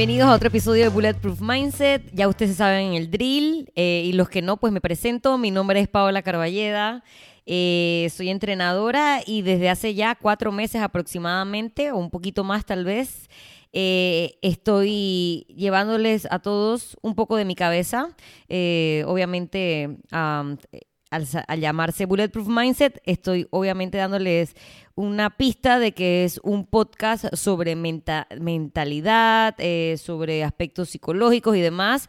Bienvenidos a otro episodio de Bulletproof Mindset. Ya ustedes saben el drill eh, y los que no, pues me presento. Mi nombre es Paola Carballeda. Eh, soy entrenadora y desde hace ya cuatro meses aproximadamente, o un poquito más tal vez, eh, estoy llevándoles a todos un poco de mi cabeza. Obviamente, am, al, llamarse Bulletproof Mindset, estoy obviamente dándoles una pista de que es un podcast sobre menta- mentalidad, eh, sobre aspectos psicológicos y demás.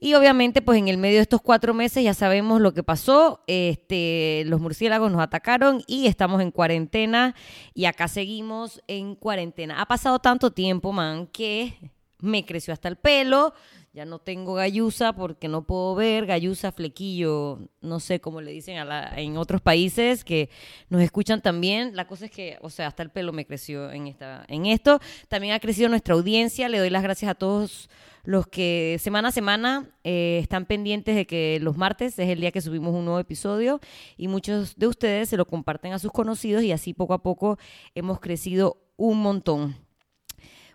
Y obviamente, pues en el medio de estos cuatro meses ya sabemos lo que pasó. Este, los murciélagos nos atacaron y estamos en cuarentena. Y acá seguimos en cuarentena. Ha pasado tanto tiempo, man, que me creció hasta el pelo. Ya no tengo gallusa porque no puedo ver. Gallusa, flequillo, no sé cómo le dicen a la- en otros países que nos escuchan también. La cosa es que, o sea, hasta el pelo me creció en, esta, en esto. También ha crecido nuestra audiencia. Le doy las gracias a todos los que semana a semana eh, están pendientes de que los martes es el día que subimos un nuevo episodio y muchos de ustedes se lo comparten a sus conocidos y así poco a poco hemos crecido un montón.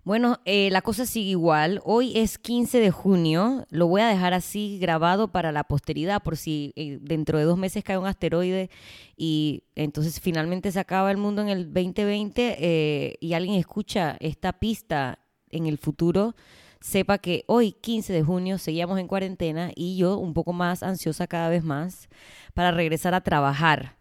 Bueno, eh, la cosa sigue igual. Hoy es 15 de junio. Lo voy a dejar así grabado para la posteridad por si eh, dentro de dos meses cae un asteroide y entonces finalmente se acaba el mundo en el 2020 eh, y alguien escucha esta pista en el futuro. Sepa que hoy, 15 de junio, seguíamos en cuarentena y yo un poco más ansiosa cada vez más para regresar a trabajar.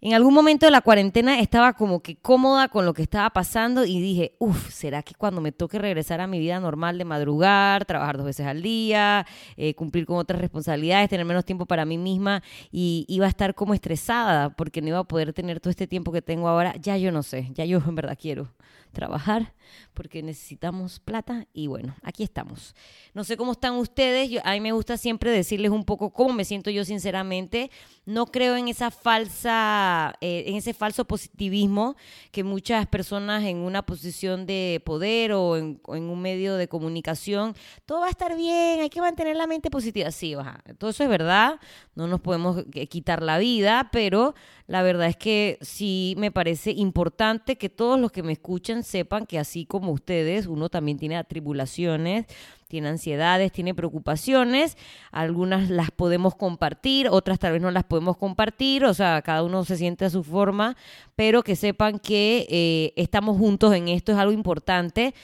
En algún momento de la cuarentena estaba como que cómoda con lo que estaba pasando y dije, uff, ¿será que cuando me toque regresar a mi vida normal de madrugar, trabajar dos veces al día, eh, cumplir con otras responsabilidades, tener menos tiempo para mí misma y iba a estar como estresada porque no iba a poder tener todo este tiempo que tengo ahora? Ya yo no sé, ya yo en verdad quiero trabajar porque necesitamos plata y bueno, aquí estamos. No sé cómo están ustedes, a mí me gusta siempre decirles un poco cómo me siento yo sinceramente. No creo en esa falsa, eh, en ese falso positivismo que muchas personas en una posición de poder o en, o en un medio de comunicación, todo va a estar bien, hay que mantener la mente positiva. Sí, baja. todo eso es verdad, no nos podemos quitar la vida, pero la verdad es que sí me parece importante que todos los que me escuchan sepan que así como ustedes, uno también tiene atribulaciones, tiene ansiedades, tiene preocupaciones, algunas las podemos compartir, otras tal vez no las podemos compartir, o sea, cada uno se siente a su forma, pero que sepan que eh, estamos juntos en esto, es algo importante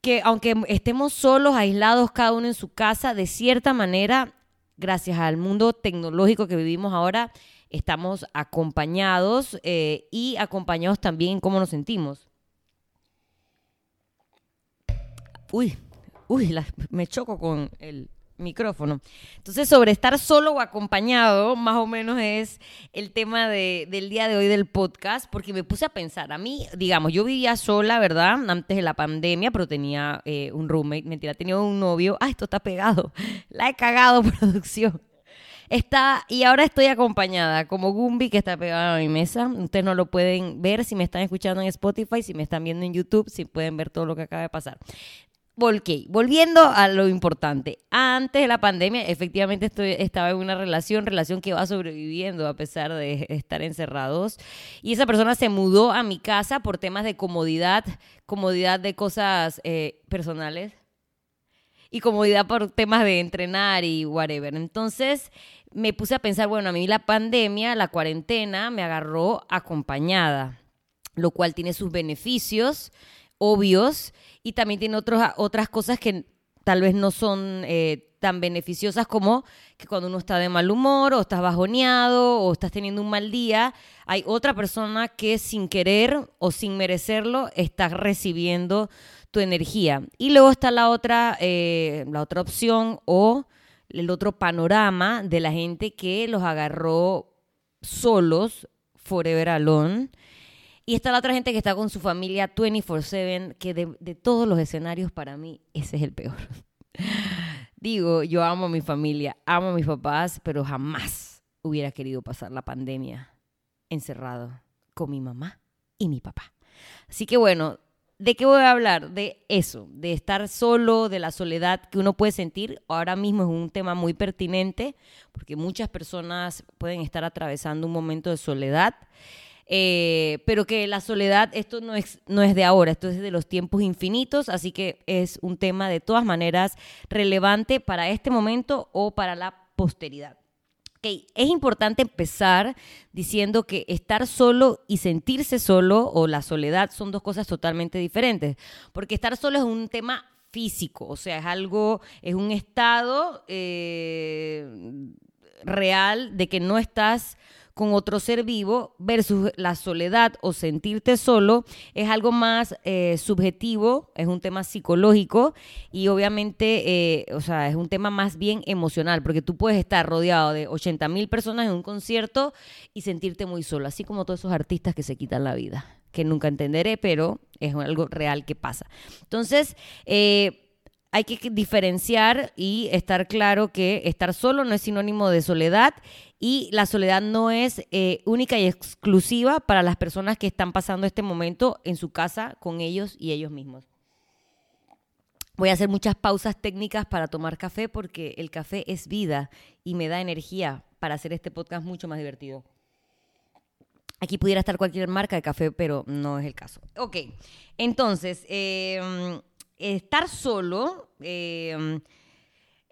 que aunque estemos solos, aislados, cada uno en su casa, de cierta manera, gracias al mundo tecnológico que vivimos ahora, estamos acompañados eh, y acompañados también en cómo nos sentimos. Uy, uy, la- me choco con el micrófono. Entonces, sobre estar solo o acompañado, más o menos es el tema de- del día de hoy del podcast, porque me puse a pensar, a mí, digamos, yo vivía sola, ¿verdad? Antes de la pandemia, pero tenía eh, un roommate, mentira, tenía un novio. Ah, esto está pegado. La he cagado, producción. Está, y ahora estoy acompañada como Gumby que está pegado a mi mesa. Ustedes no lo pueden ver si me están escuchando en Spotify, si me están viendo en YouTube, si pueden ver todo lo que acaba de pasar. Ok, volviendo a lo importante. Antes de la pandemia, efectivamente estoy, estaba en una relación, relación que va sobreviviendo a pesar de estar encerrados. Y esa persona se mudó a mi casa por temas de comodidad, comodidad de cosas eh, personales y comodidad por temas de entrenar y whatever. Entonces me puse a pensar, bueno, a mí la pandemia, la cuarentena, me agarró acompañada, lo cual tiene sus beneficios obvios y también tiene otros, otras cosas que tal vez no son eh, tan beneficiosas como que cuando uno está de mal humor o estás bajoneado o estás teniendo un mal día, hay otra persona que sin querer o sin merecerlo está recibiendo tu energía. Y luego está la otra, eh, la otra opción o el otro panorama de la gente que los agarró solos, forever alone. Y está la otra gente que está con su familia 24/7, que de, de todos los escenarios para mí ese es el peor. Digo, yo amo a mi familia, amo a mis papás, pero jamás hubiera querido pasar la pandemia encerrado con mi mamá y mi papá. Así que bueno, ¿de qué voy a hablar? De eso, de estar solo, de la soledad que uno puede sentir. Ahora mismo es un tema muy pertinente porque muchas personas pueden estar atravesando un momento de soledad. Eh, pero que la soledad, esto no es, no es de ahora, esto es de los tiempos infinitos, así que es un tema de todas maneras relevante para este momento o para la posteridad. Okay. Es importante empezar diciendo que estar solo y sentirse solo o la soledad son dos cosas totalmente diferentes, porque estar solo es un tema físico, o sea, es algo, es un estado eh, real de que no estás con otro ser vivo versus la soledad o sentirte solo es algo más eh, subjetivo, es un tema psicológico y obviamente, eh, o sea, es un tema más bien emocional, porque tú puedes estar rodeado de 80 mil personas en un concierto y sentirte muy solo, así como todos esos artistas que se quitan la vida, que nunca entenderé, pero es algo real que pasa. Entonces, eh, hay que diferenciar y estar claro que estar solo no es sinónimo de soledad y la soledad no es eh, única y exclusiva para las personas que están pasando este momento en su casa con ellos y ellos mismos. Voy a hacer muchas pausas técnicas para tomar café porque el café es vida y me da energía para hacer este podcast mucho más divertido. Aquí pudiera estar cualquier marca de café, pero no es el caso. Ok, entonces, eh, estar solo, em,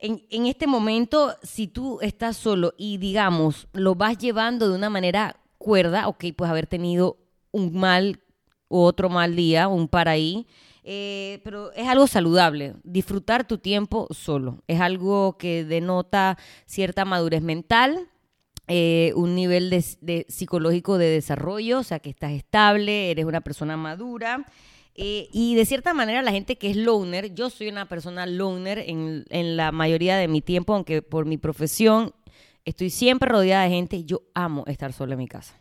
en, este momento, si tú estás solo y digamos, lo vas llevando de una manera cuerda, ok, pues haber tenido un mal o otro mal día, un par ahí, eh, pero es algo saludable, disfrutar tu tiempo solo, es algo que denota cierta madurez mental, eh, un nivel de, psicológico de desarrollo, o sea, que estás estable, eres una persona madura. Eh, y de cierta manera la gente que es loner, yo soy una persona loner en, en, la mayoría de mi tiempo, aunque por mi profesión estoy siempre rodeada de gente, yo amo estar sola en mi casa.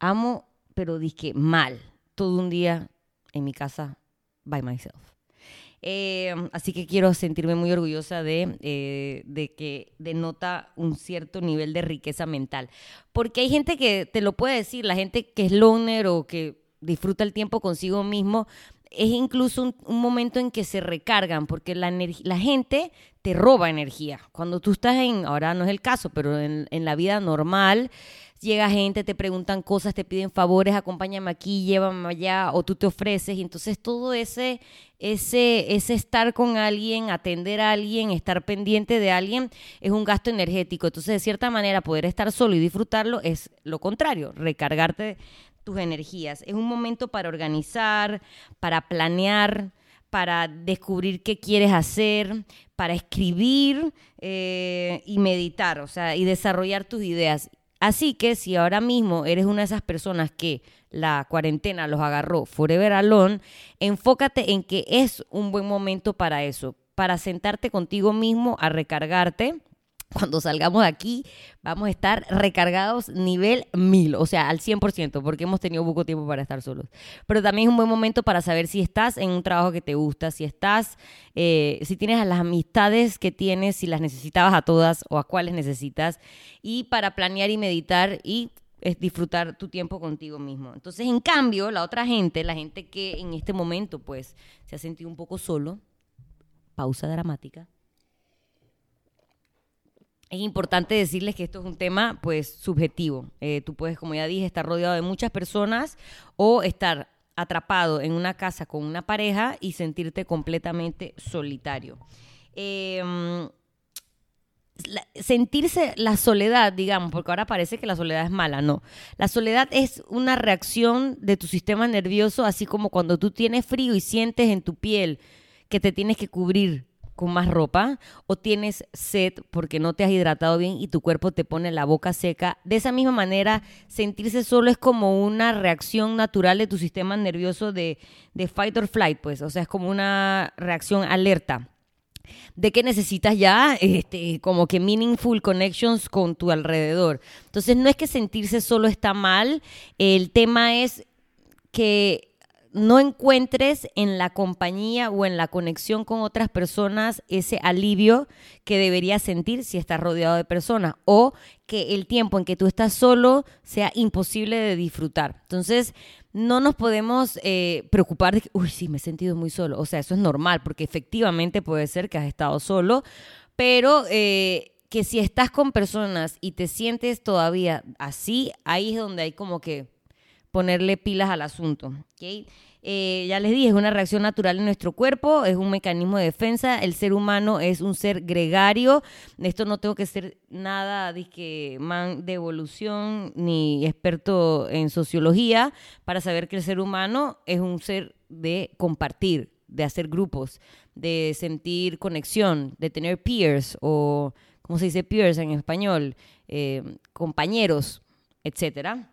Amo, pero dije mal, todo un día en mi casa by myself. Eh, así que quiero sentirme muy orgullosa de, eh, de que denota un cierto nivel de riqueza mental. Porque hay gente que te lo puede decir, la gente que es loner o que disfruta el tiempo consigo mismo, es incluso un, momento en que se recargan, porque la, la gente te roba energía. Cuando tú estás en, ahora no es el caso, pero en, en, la vida normal, llega gente, te preguntan cosas, te piden favores, acompáñame aquí, llévame allá, o tú te ofreces, entonces todo ese, ese, ese estar con alguien, atender a alguien, estar pendiente de alguien, es un gasto energético. Entonces, de cierta manera, poder estar solo y disfrutarlo es lo contrario, recargarte tus energías. Es un momento para organizar, para planear, para descubrir qué quieres hacer, para escribir eh, y meditar, o sea, y desarrollar tus ideas. Así que si ahora mismo eres una de esas personas que la cuarentena los agarró forever alone, enfócate en que es un buen momento para eso, para sentarte contigo mismo a recargarte cuando salgamos de aquí vamos a estar recargados nivel 1000, o sea, al 100%, porque hemos tenido poco tiempo para estar solos. Pero también es un buen momento para saber si estás en un trabajo que te gusta, si estás, eh, si tienes a las amistades que tienes, si las necesitabas a todas o a cuáles necesitas, y para planear y meditar y disfrutar tu tiempo contigo mismo. Entonces, en cambio, la otra gente, la gente que en este momento pues se ha sentido un poco solo, pausa dramática es importante decirles que esto es un tema pues subjetivo. Eh, tú puedes, como ya dije, estar rodeado de muchas personas o estar atrapado en una casa con una pareja y sentirte completamente solitario. Em, sentirse la soledad, digamos, porque ahora parece que la soledad es mala, no. La soledad es una reacción de tu sistema nervioso, así como cuando tú tienes frío y sientes en tu piel que te tienes que cubrir con más ropa o tienes sed porque no te has hidratado bien y tu cuerpo te pone la boca seca. De esa misma manera, sentirse solo es como una reacción natural de tu sistema nervioso de, de fight or flight, pues, o sea, es como una reacción alerta de que necesitas ya este, como que meaningful connections con tu alrededor. Entonces no es que sentirse solo está mal, el tema es que no encuentres en la compañía o en la conexión con otras personas ese alivio que deberías sentir si estás rodeado de personas o que el tiempo en que tú estás solo sea imposible de disfrutar. Entonces, no nos podemos eh, preocupar de que, uy, sí, me he sentido muy solo. O sea, eso es normal porque efectivamente puede ser que has estado solo, pero... Eh, que si estás con personas y te sientes todavía así, ahí es donde hay como que ponerle pilas al asunto. ¿ok? Eh, ya les dije, es una reacción natural en nuestro cuerpo, es un mecanismo de defensa. El ser humano es un ser gregario. Esto no tengo que ser nada de, man de evolución ni experto en sociología para saber que el ser humano es un ser de compartir, de hacer grupos, de sentir conexión, de tener peers o, ¿cómo se dice peers en español? Eh, compañeros, etcétera.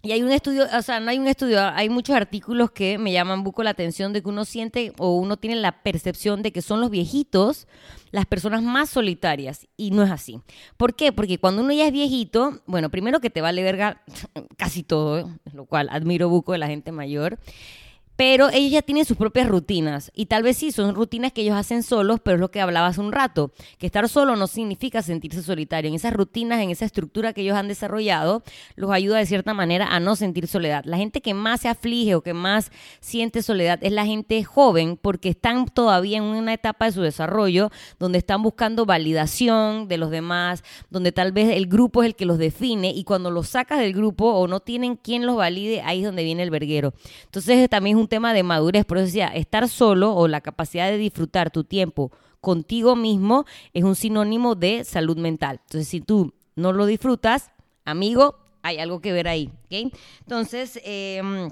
Y hay un estudio, o sea, no hay un estudio, hay muchos artículos que me llaman buco la atención de que uno siente o uno tiene la percepción de que son los viejitos las personas más solitarias. Y no es así. ¿Por qué? Porque cuando uno ya es viejito, bueno, primero que te vale verga casi todo, lo cual admiro buco de la gente mayor pero ellos ya tienen sus propias rutinas y tal vez sí, son rutinas que ellos hacen solos, pero es lo que hablaba hace un rato, que estar solo no significa sentirse solitario. En esas rutinas, en esa estructura que ellos han desarrollado, los ayuda de cierta manera a no sentir soledad. La gente que más se aflige o que más siente soledad es la gente joven porque están todavía en una etapa de su desarrollo donde están buscando validación de los demás, donde tal vez el grupo es el que los define y cuando los sacas del grupo o no tienen quien los valide, ahí es donde viene el verguero. Entonces también es un tema de madurez, por eso decía, estar solo o la capacidad de disfrutar tu tiempo contigo mismo es un sinónimo de salud mental. Entonces, si tú no lo disfrutas, amigo, hay algo que ver ahí. Entonces, em,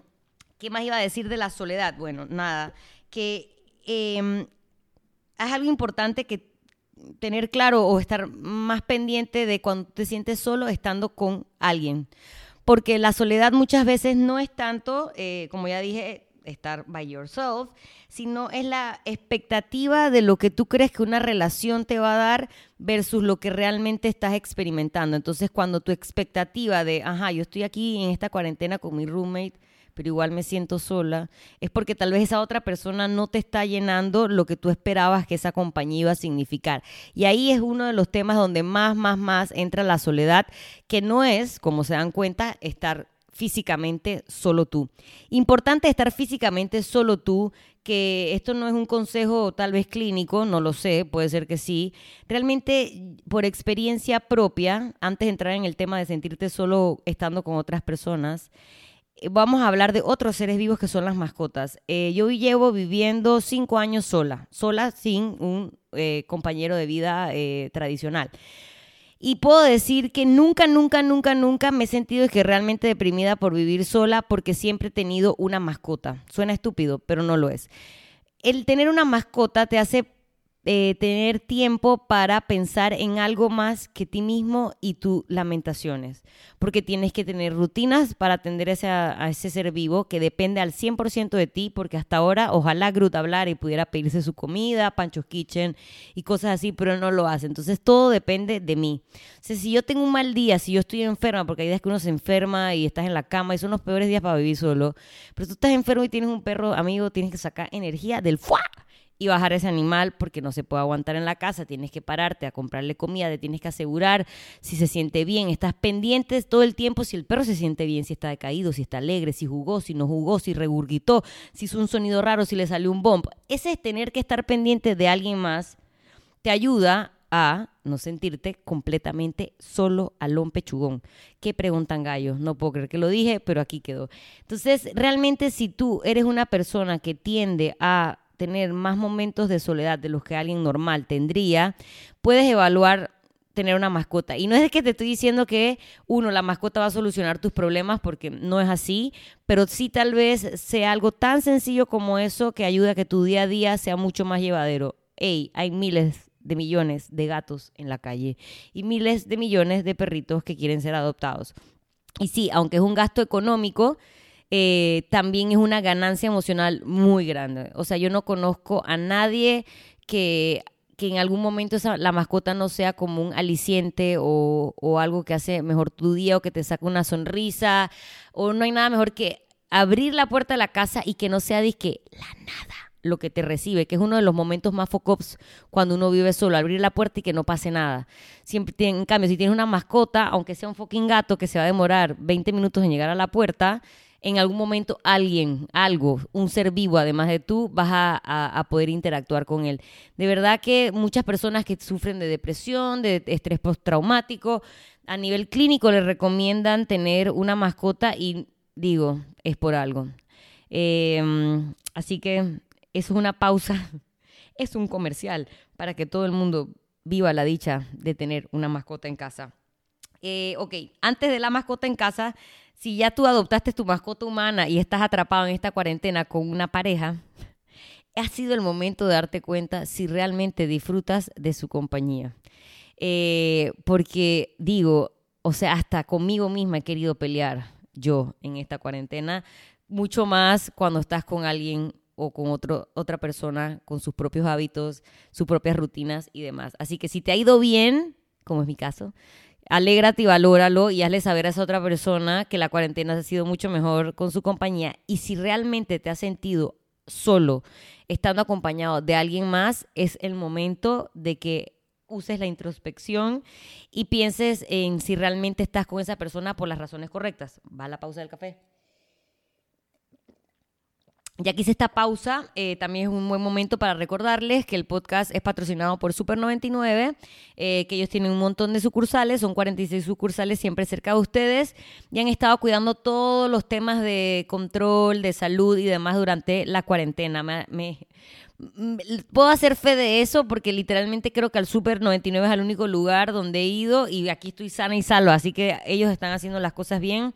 ¿qué más iba a decir de la soledad? Bueno, nada, que em, es algo importante que tener claro o estar más pendiente de cuando te sientes solo estando con alguien. Porque la soledad muchas veces no es tanto, eh, como ya dije, estar by yourself, sino es la expectativa de lo que tú crees que una relación te va a dar versus lo que realmente estás experimentando. Entonces, cuando tu expectativa de, ajá, yo estoy aquí en esta cuarentena con mi roommate, pero igual me siento sola, es porque tal vez esa otra persona no te está llenando lo que tú esperabas que esa compañía iba a significar. Y ahí es uno de los temas donde más, más, más entra la soledad, que no es, como se dan cuenta, estar físicamente solo tú. Importante estar físicamente solo tú, que esto no es un consejo tal vez clínico, no lo sé, puede ser que sí. Realmente por experiencia propia, antes de entrar en el tema de sentirte solo estando con otras personas, eh, vamos a hablar de otros seres vivos que son las mascotas. Eh, yo llevo viviendo cinco años sola, sola sin un eh, compañero de vida tradicional. Y puedo decir que nunca, nunca, nunca, nunca me he sentido que realmente deprimida por vivir sola porque siempre he tenido una mascota. Suena estúpido, pero no lo es. El tener una mascota te hace eh, tener tiempo para pensar en algo más que ti mismo y tus lamentaciones, porque tienes que tener rutinas para atender a ese ser vivo que depende al 100% de ti, porque hasta ahora ojalá Groot hablara y pudiera pedirse su comida, Pancho's Kitchen y cosas así, pero no lo hace. Entonces todo depende de mí. O si yo tengo un mal día, si yo estoy enferma, porque hay días que uno se enferma y estás en la cama y son los peores días para vivir solo, pero tú estás enfermo y tienes un perro amigo, tienes que sacar energía del y bajar ese animal porque no se puede aguantar en la casa, tienes que pararte a comprarle comida, te tienes que asegurar si se siente bien, estás pendiente todo el tiempo si el perro se siente bien, si está decaído, si está alegre, si jugó, si no jugó, si regurgitó, si hizo un sonido raro, si le salió un bomb. Ese es tener que estar pendiente de alguien más, te ayuda a no sentirte completamente solo alón pechugón. ¿Qué preguntan gallos? No puedo creer que lo dije, pero aquí quedó. Entonces, realmente si tú eres una persona que tiende a tener más momentos de soledad de los que alguien normal tendría, puedes evaluar tener una mascota. Y no es que te estoy diciendo que, uno, la mascota va a solucionar tus problemas, porque no es así, pero sí tal vez sea algo tan sencillo como eso que ayuda a que tu día a día sea mucho más llevadero. Hey, hay miles de millones de gatos en la calle y miles de millones de perritos que quieren ser adoptados. Y sí, aunque es un gasto económico, eh, también es una ganancia emocional muy grande. O sea, yo no conozco a nadie que, que en algún momento la mascota no sea como un aliciente o, o algo que hace mejor tu día o que te saca una sonrisa. O no hay nada mejor que abrir la puerta de la casa y que no sea que la nada lo que te recibe, que es uno de los momentos más focops cuando uno vive solo, abrir la puerta y que no pase nada. Siempre, en cambio, si tienes una mascota, aunque sea un fucking gato que se va a demorar 20 minutos en llegar a la puerta, en algún momento alguien, algo, un ser vivo, además de tú, vas a, poder interactuar con él. De verdad que muchas personas que sufren de depresión, de estrés postraumático, a nivel clínico les recomiendan tener una mascota y digo, es por algo. Em, así que eso es una pausa, es un comercial para que todo el mundo viva la dicha de tener una mascota en casa. Eh, ok, antes de la mascota en casa, si ya tú adoptaste tu mascota humana y estás atrapado en esta cuarentena con una pareja, ha sido el momento de darte cuenta si realmente disfrutas de su compañía. Eh, porque digo, o sea, hasta conmigo misma he querido pelear yo en esta cuarentena, mucho más cuando estás con alguien o con otro, otra persona con sus propios hábitos, sus propias rutinas y demás. Así que si te ha ido bien, como es mi caso, alégrate y valóralo y hazle saber a esa otra persona que la cuarentena ha sido mucho mejor con su compañía. Y si realmente te has sentido solo, estando acompañado de alguien más, es el momento de que uses la introspección y pienses en si realmente estás con esa persona por las razones correctas. Va a la pausa del café. Ya que hice esta pausa, eh, también es un buen momento para recordarles que el podcast es patrocinado por Super 99, eh, que ellos tienen un montón de sucursales, son 46 sucursales siempre cerca de ustedes y han estado cuidando todos los temas de control, de salud y demás durante la cuarentena. Me, puedo hacer fe de eso porque literalmente creo que al Super 99 es el único lugar donde he ido y aquí estoy sana y salva, así que ellos están haciendo las cosas bien.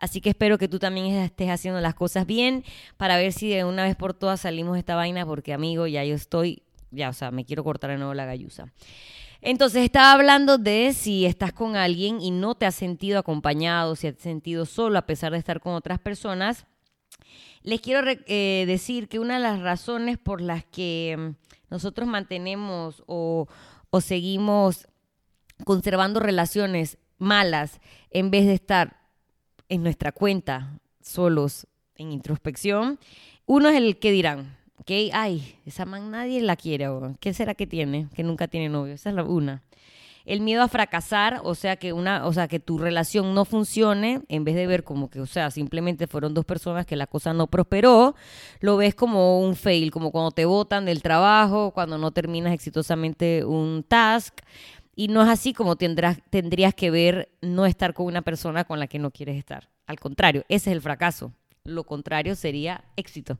Así que espero que tú también estés haciendo las cosas bien para ver si de una vez por todas salimos de esta vaina, porque amigo, ya yo estoy, ya, o sea, me quiero cortar de nuevo la galluza. Entonces estaba hablando de si estás con alguien y no te has sentido acompañado, si has sentido solo a pesar de estar con otras personas. Les quiero eh, decir que una de las razones por las que nosotros mantenemos o, o seguimos conservando relaciones malas en vez de estar en nuestra cuenta, solos, en introspección, uno es el que dirán, ¿ok? Ay, esa man nadie la quiere, ¿qué será que tiene? Que nunca tiene novio, esa es la una. El miedo a fracasar, o sea que una, o sea que tu relación no funcione, en vez de ver como que, o sea, simplemente fueron dos personas que la cosa no prosperó, lo ves como un fail, como cuando te botan del trabajo, cuando no terminas exitosamente un task. Y no es así como tendrás, tendrías que ver no estar con una persona con la que no quieres estar. Al contrario, ese es el fracaso. Lo contrario sería éxito.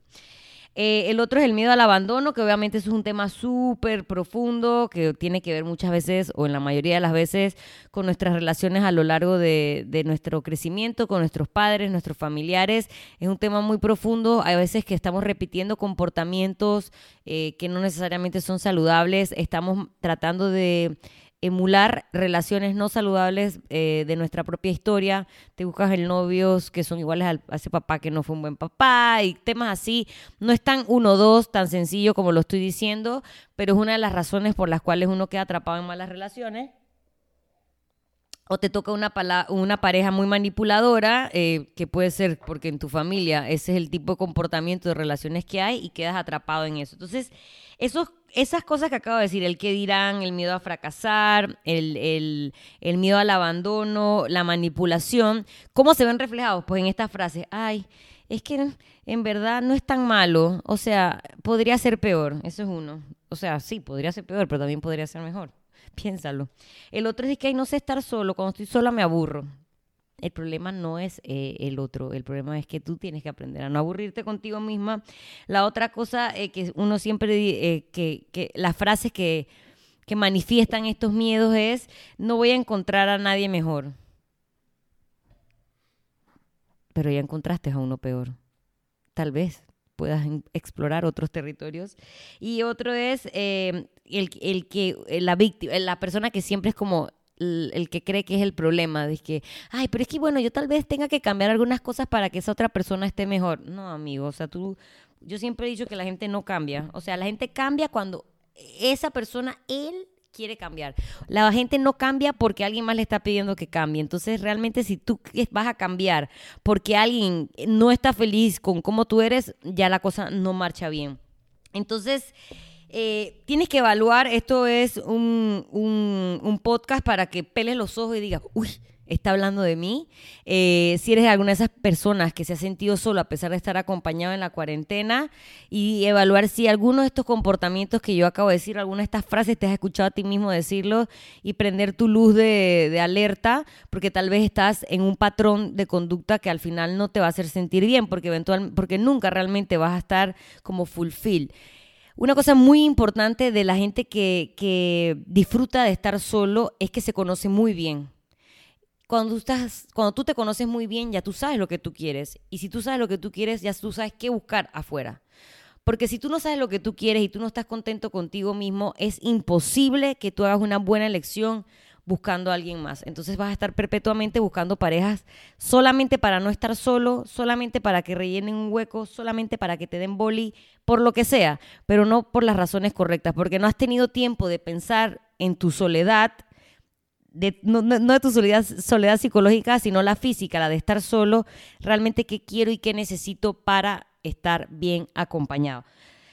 Eh, el otro es el miedo al abandono, que obviamente es un tema súper profundo, que tiene que ver muchas veces, o en la mayoría de las veces, con nuestras relaciones a lo largo de, nuestro crecimiento, con nuestros padres, nuestros familiares. Es un tema muy profundo. Hay veces que estamos repitiendo comportamientos eh, que no necesariamente son saludables. Estamos tratando de emular relaciones no saludables eh, de nuestra propia historia. Te buscas el novios que son iguales a ese papá que no fue un buen papá y temas así. No es tan uno dos, tan sencillo como lo estoy diciendo, pero es una de las razones por las cuales uno queda atrapado en malas relaciones o te toca una, una pareja muy manipuladora, eh, que puede ser porque en tu familia ese es el tipo de comportamiento de relaciones que hay y quedas atrapado en eso. Entonces, esos, esas cosas que acabo de decir, el que dirán, el miedo a fracasar, el, el miedo al abandono, la manipulación, ¿cómo se ven reflejados? Pues en estas frases, ay, es que en verdad no es tan malo, o sea, podría ser peor, eso es uno. O sea, sí, podría ser peor, pero también podría ser mejor. Piénsalo. El otro es que no sé estar solo. Cuando estoy sola me aburro. El problema no es eh, el otro, el problema es que tú tienes que aprender a no aburrirte contigo misma. La otra cosa eh, que uno siempre, eh, que, las frases que, que manifiestan estos miedos es, no voy a encontrar a nadie mejor. Pero ya encontraste a uno peor. Tal vez puedas explorar otros territorios. Y otro es eh, el, el, que eh, la víctima, la persona que siempre es como el, que cree que es el problema, de que, ay, pero es que bueno, yo tal vez tenga que cambiar algunas cosas para que esa otra persona esté mejor. No, amigo, o sea, tú, yo siempre he dicho que la gente no cambia. O sea, la gente cambia cuando esa persona, él quiere cambiar. La gente no cambia porque alguien más le está pidiendo que cambie. Entonces, realmente si tú vas a cambiar porque alguien no está feliz con cómo tú eres, ya la cosa no marcha bien. Entonces, eh, tienes que evaluar, esto es un, un, un podcast para que peles los ojos y digas, uy, está hablando de mí. Eh, si eres alguna de esas personas que se ha sentido solo a pesar de estar acompañado en la cuarentena y evaluar si alguno de estos comportamientos que yo acabo de decir, alguna de estas frases te has escuchado a ti mismo decirlo y prender tu luz de, de alerta porque tal vez estás en un patrón de conducta que al final no te va a hacer sentir bien porque, eventual, porque nunca realmente vas a estar como fulfill. Una cosa muy importante de la gente que, que disfruta de estar solo es que se conoce muy bien cuando tú, estás, cuando tú te conoces muy bien, ya tú sabes lo que tú quieres. Y si tú sabes lo que tú quieres, ya tú sabes qué buscar afuera. Porque si tú no sabes lo que tú quieres y tú no estás contento contigo mismo, es imposible que tú hagas una buena elección buscando a alguien más. Entonces vas a estar perpetuamente buscando parejas solamente para no estar solo, solamente para que rellenen un hueco, solamente para que te den boli, por lo que sea, pero no por las razones correctas, porque no has tenido tiempo de pensar en tu soledad, no, de tu soledad, soledad psicológica, sino la física, la de estar solo, realmente qué quiero y qué necesito para estar bien acompañado.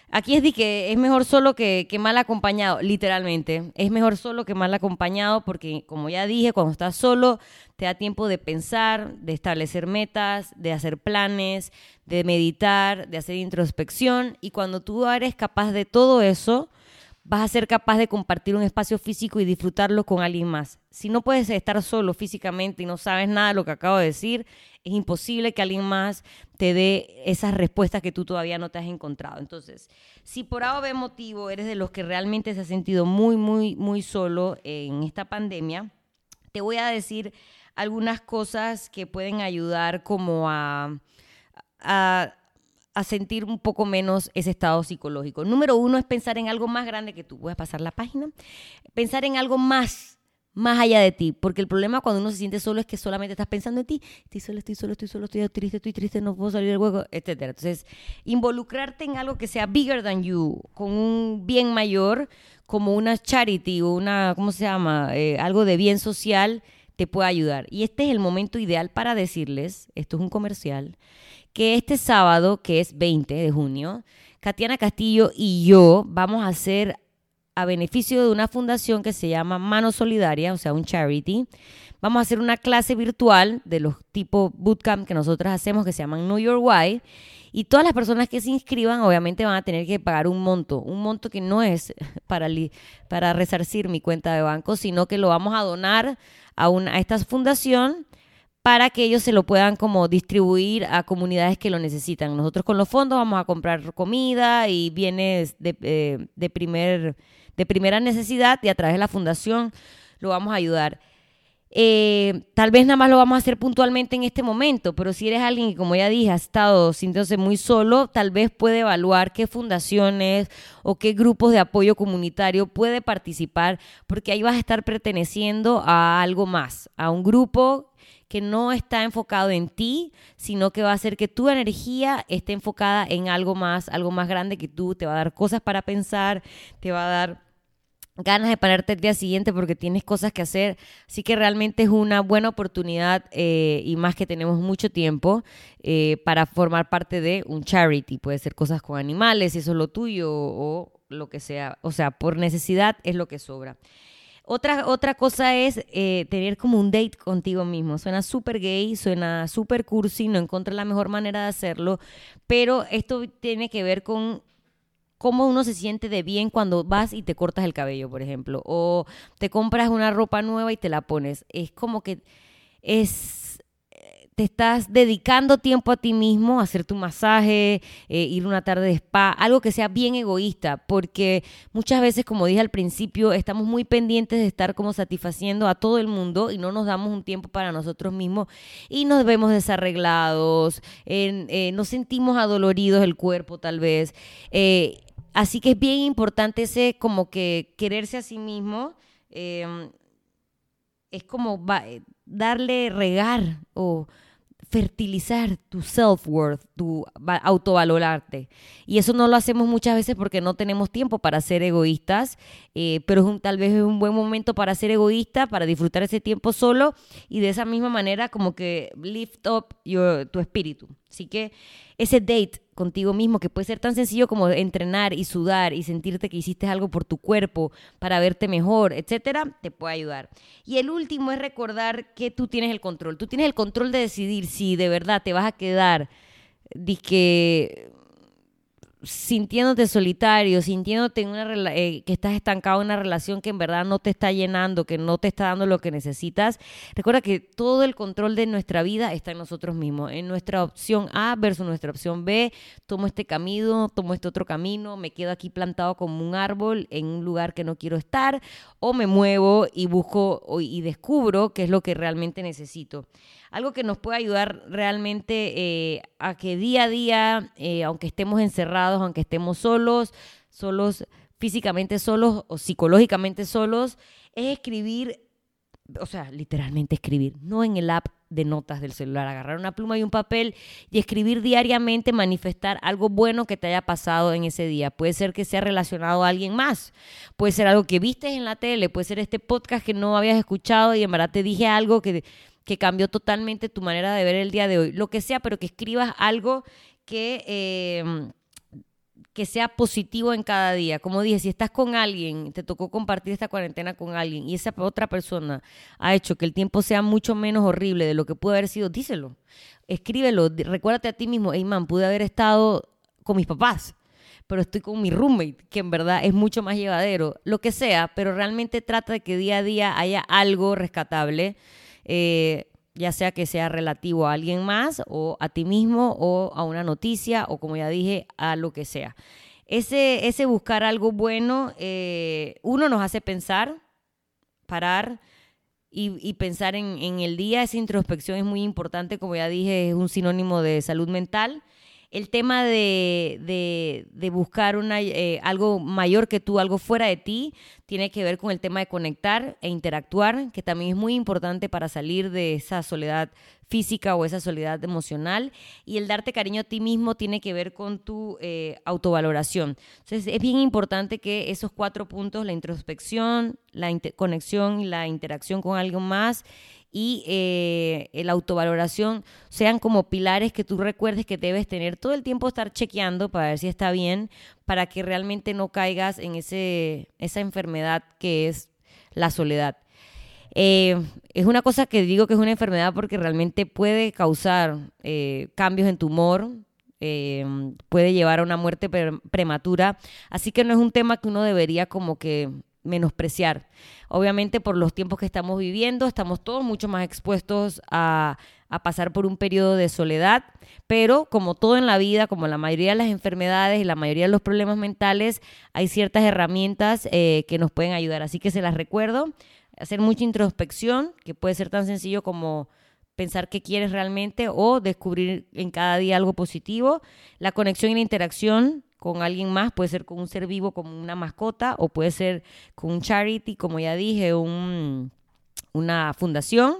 Aquí es de que es mejor solo que, que, mal acompañado, literalmente. Es mejor solo que mal acompañado porque, como ya dije, cuando estás solo te da tiempo de pensar, de establecer metas, de hacer planes, de meditar, de hacer introspección. Y cuando tú eres capaz de todo eso, vas a ser capaz de compartir un espacio físico y disfrutarlo con alguien más. Si no puedes estar solo físicamente y no sabes nada de lo que acabo de decir, es imposible que alguien más te dé esas respuestas que tú todavía no te has encontrado. Entonces, si por A o motivo eres de los que realmente se ha sentido muy, muy, muy solo en esta pandemia, te voy a decir algunas cosas que pueden ayudar como a, a a sentir un poco menos ese estado psicológico. Número uno es pensar en algo más grande que tú. Voy a pasar la página. Pensar en algo más, más allá de ti. Porque el problema cuando uno se siente solo es que solamente estás pensando en ti. Estoy solo, estoy solo, estoy solo, estoy triste, estoy triste, no puedo salir del hueco, etc. Entonces, involucrarte en algo que sea bigger than you, con un bien mayor, como una charity o una, ¿cómo se llama? Eh, algo de bien social, te puede ayudar. Y este es el momento ideal para decirles, esto es un comercial, que este sábado, que es 20 de junio, Katiana Castillo y yo vamos a hacer a beneficio de una fundación que se llama Mano Solidaria, o sea, un charity. Vamos a hacer una clase virtual de los tipos bootcamp que nosotros hacemos que se llaman New York Why. Y todas las personas que se inscriban obviamente van a tener que pagar un monto, un monto que no es para, para resarcir mi cuenta de banco, sino que lo vamos a donar a, una, a esta fundación para que ellos se lo puedan como distribuir a comunidades que lo necesitan. Nosotros con los fondos vamos a comprar comida y bienes de, eh, de, primer, de primera necesidad y a través de la fundación lo vamos a ayudar. Eh, tal vez nada más lo vamos a hacer puntualmente en este momento, pero si eres alguien que, como ya dije, ha estado sintiéndose muy solo, tal vez puede evaluar qué fundaciones o qué grupos de apoyo comunitario puede participar, porque ahí vas a estar perteneciendo a algo más, a un grupo que no está enfocado en ti, sino que va a hacer que tu energía esté enfocada en algo más, algo más grande que tú, te va a dar cosas para pensar, te va a dar ganas de pararte el día siguiente porque tienes cosas que hacer. Así que realmente es una buena oportunidad eh, y más que tenemos mucho tiempo eh, para formar parte de un charity. Puede ser cosas con animales, si eso es lo tuyo o lo que sea. O sea, por necesidad es lo que sobra. Otra, otra cosa es eh, tener como un date contigo mismo. Suena súper gay, suena súper cursi, no encontré la mejor manera de hacerlo, pero esto tiene que ver con cómo uno se siente de bien cuando vas y te cortas el cabello, por ejemplo, o te compras una ropa nueva y te la pones. Es como que es te estás dedicando tiempo a ti mismo, hacer tu masaje, eh, ir una tarde de spa, algo que sea bien egoísta, porque muchas veces, como dije al principio, estamos muy pendientes de estar como satisfaciendo a todo el mundo y no nos damos un tiempo para nosotros mismos y nos vemos desarreglados, eh, nos sentimos adoloridos el cuerpo tal vez. Eh, así que es bien importante ese como que quererse a sí mismo. Em, es como darle regar o fertilizar tu self-worth, tu autovalorarte. Y eso no lo hacemos muchas veces porque no tenemos tiempo para ser egoístas, eh, pero tal vez es un buen momento para ser egoísta, para disfrutar ese tiempo solo y de esa misma manera como que lift up tu espíritu. Así que ese date contigo mismo, que puede ser tan sencillo como entrenar y sudar y sentirte que hiciste algo por tu cuerpo para verte mejor, etcétera, te puede ayudar. Y el último es recordar que tú tienes el control. Tú tienes el control de decidir si de verdad te vas a quedar que sintiéndote solitario, sintiéndote en una eh, que estás estancado en una relación que en verdad no te está llenando, que no te está dando lo que necesitas, recuerda que todo el control de nuestra vida está en nosotros mismos, en nuestra opción A versus nuestra opción B, tomo este camino, tomo este otro camino, me quedo aquí plantado como un árbol en un lugar que no quiero estar, o me muevo y busco y descubro qué es lo que realmente necesito algo que nos puede ayudar realmente eh, a que día a día, eh, aunque estemos encerrados, aunque estemos solos, solos físicamente solos o psicológicamente solos, es escribir, o sea, literalmente escribir, no en el app de notas del celular, agarrar una pluma y un papel y escribir diariamente, manifestar algo bueno que te haya pasado en ese día. Puede ser que sea relacionado a alguien más, puede ser algo que viste en la tele, puede ser este podcast que no habías escuchado y en verdad te dije algo que que cambió totalmente tu manera de ver el día de hoy. Lo que sea, pero que escribas algo que, em, que sea positivo en cada día. Como dije, si estás con alguien, te tocó compartir esta cuarentena con alguien y esa otra persona ha hecho que el tiempo sea mucho menos horrible de lo que pudo haber sido, díselo. Escríbelo. Recuérdate a ti mismo, hey man, pude haber estado con mis papás pero estoy con mi roommate, que en verdad es mucho más llevadero, lo que sea, pero realmente trata de que día a día haya algo rescatable eh, ya sea que sea relativo a alguien más o a ti mismo o a una noticia o como ya dije, a lo que sea. Ese, ese buscar algo bueno, eh, uno nos hace pensar, parar y, pensar en, en, el día. Esa introspección es muy importante, como ya dije, es un sinónimo de salud mental el tema de, de, buscar una, eh, algo mayor que tú, algo fuera de ti, tiene que ver con el tema de conectar e interactuar, que también es muy importante para salir de esa soledad física o esa soledad emocional. Y el darte cariño a ti mismo tiene que ver con tu eh, autovaloración. Entonces es bien importante que esos cuatro puntos, la introspección, la conexión y la interacción con algo más, y eh, la autovaloración sean como pilares que tú recuerdes que debes tener todo el tiempo estar chequeando para ver si está bien, para que realmente no caigas en ese, esa enfermedad que es la soledad. Eh, es una cosa que digo que es una enfermedad porque realmente puede causar eh, cambios en tu humor, puede llevar a una muerte prematura, así que no es un tema que uno debería como que menospreciar. Obviamente por los tiempos que estamos viviendo, estamos todos mucho más expuestos a, pasar por un periodo de soledad, pero como todo en la vida, como la mayoría de las enfermedades y la mayoría de los problemas mentales, hay ciertas herramientas eh, que nos pueden ayudar. Así que se las recuerdo, hacer mucha introspección, que puede ser tan sencillo como pensar qué quieres realmente o descubrir en cada día algo positivo. La conexión y la interacción con alguien más, puede ser con un ser vivo como una mascota o puede ser con un charity, como ya dije, un, una fundación.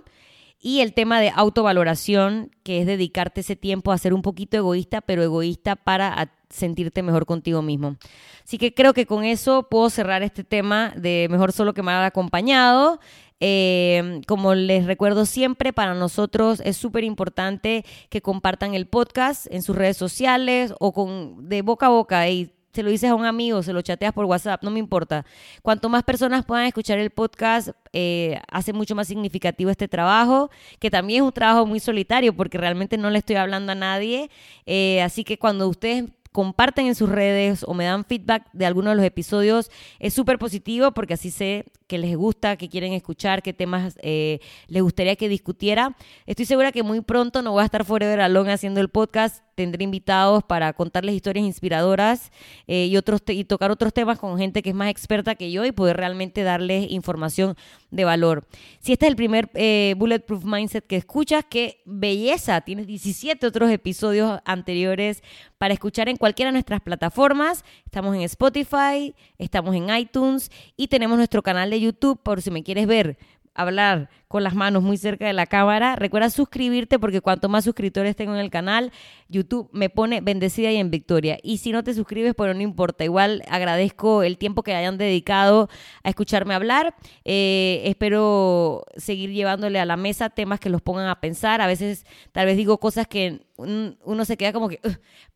Y el tema de autovaloración, que es dedicarte ese tiempo a ser un poquito egoísta, pero egoísta para sentirte mejor contigo mismo. Así que creo que con eso puedo cerrar este tema de mejor solo que mal acompañado. Eh, como les recuerdo siempre, para nosotros es súper importante que compartan el podcast en sus redes sociales o de boca a boca. Y se lo dices a un amigo, se lo chateas por WhatsApp, no me importa. Cuanto más personas puedan escuchar el podcast, eh, hace mucho más significativo este trabajo, que también es un trabajo muy solitario porque realmente no le estoy hablando a nadie. Eh, así que cuando ustedes comparten en sus redes o me dan feedback de alguno de los episodios, es súper positivo porque así sé que les gusta, que quieren escuchar, qué temas eh, les gustaría que discutiera. Estoy segura que muy pronto no voy a estar forever alone haciendo el podcast. Tendré invitados para contarles historias inspiradoras eh, y, otros y tocar otros temas con gente que es más experta que yo y poder realmente darles información de valor. Si este es el primer eh, Bulletproof Mindset que escuchas, qué belleza. Tienes 17 otros episodios anteriores para escuchar en cualquiera de nuestras plataformas. Estamos en Spotify, estamos en iTunes y tenemos nuestro canal de YouTube por si me quieres ver hablar con las manos muy cerca de la cámara. Recuerda suscribirte porque cuanto más suscriptores tengo en el canal, YouTube me pone bendecida y en victoria. Y si no te suscribes, pues no importa. Igual agradezco el tiempo que hayan dedicado a escucharme hablar. Eh, espero seguir llevándole a la mesa temas que los pongan a pensar. A veces tal vez digo cosas que uno se queda como que,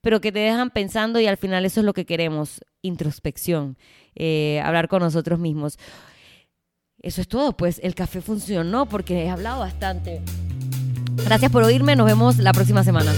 pero que te dejan pensando y al final eso es lo que queremos, introspección, eh, hablar con nosotros mismos. Eso es todo, pues el café funcionó porque he hablado bastante. Gracias por oírme, nos vemos la próxima semana.